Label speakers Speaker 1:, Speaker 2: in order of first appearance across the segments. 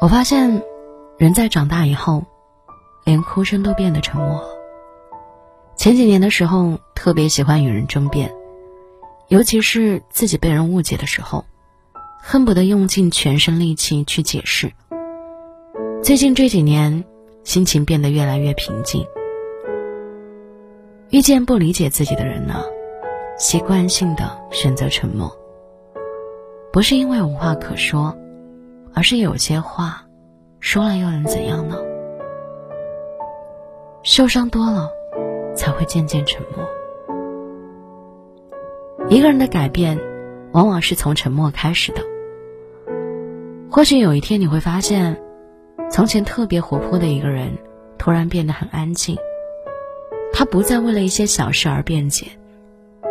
Speaker 1: 我发现，人在长大以后，连哭声都变得沉默。前几年的时候，特别喜欢与人争辩，尤其是自己被人误解的时候，恨不得用尽全身力气去解释。最近这几年，心情变得越来越平静。遇见不理解自己的人呢，习惯性的选择沉默，不是因为无话可说。而是有些话，说了又能怎样呢？受伤多了，才会渐渐沉默。一个人的改变，往往是从沉默开始的。或许有一天你会发现，从前特别活泼的一个人，突然变得很安静。他不再为了一些小事而辩解，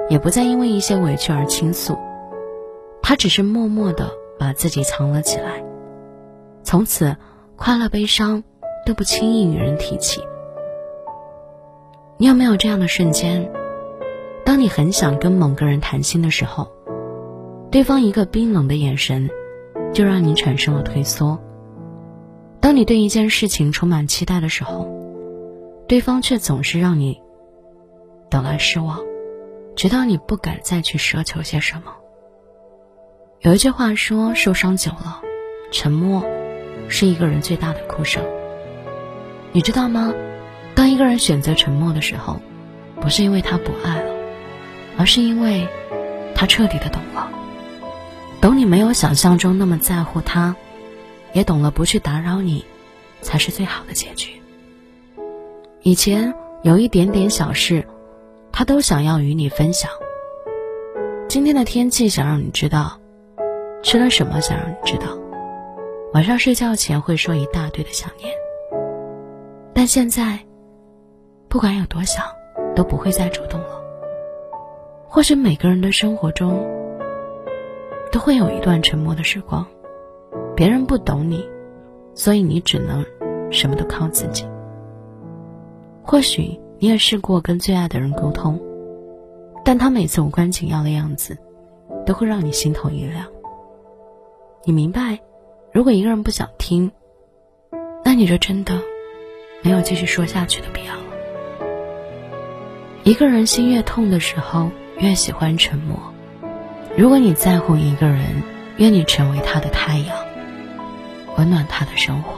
Speaker 1: 也不再因为一些委屈而倾诉，他只是默默的把自己藏了起来。从此，快乐悲伤都不轻易与人提起。你有没有这样的瞬间？当你很想跟某个人谈心的时候，对方一个冰冷的眼神，就让你产生了退缩。当你对一件事情充满期待的时候，对方却总是让你等来失望，直到你不敢再去奢求些什么。有一句话说：“受伤久了，沉默。”是一个人最大的哭声。你知道吗？当一个人选择沉默的时候，不是因为他不爱了，而是因为，他彻底的懂了，懂你没有想象中那么在乎他，也懂了不去打扰你，才是最好的结局。以前有一点点小事，他都想要与你分享。今天的天气想让你知道，吃了什么想让你知道。晚上睡觉前会说一大堆的想念，但现在，不管有多想，都不会再主动了。或许每个人的生活中，都会有一段沉默的时光，别人不懂你，所以你只能什么都靠自己。或许你也试过跟最爱的人沟通，但他每次无关紧要的样子，都会让你心头一凉。你明白。如果一个人不想听，那你就真的没有继续说下去的必要了。一个人心越痛的时候，越喜欢沉默。如果你在乎一个人，愿你成为他的太阳，温暖他的生活。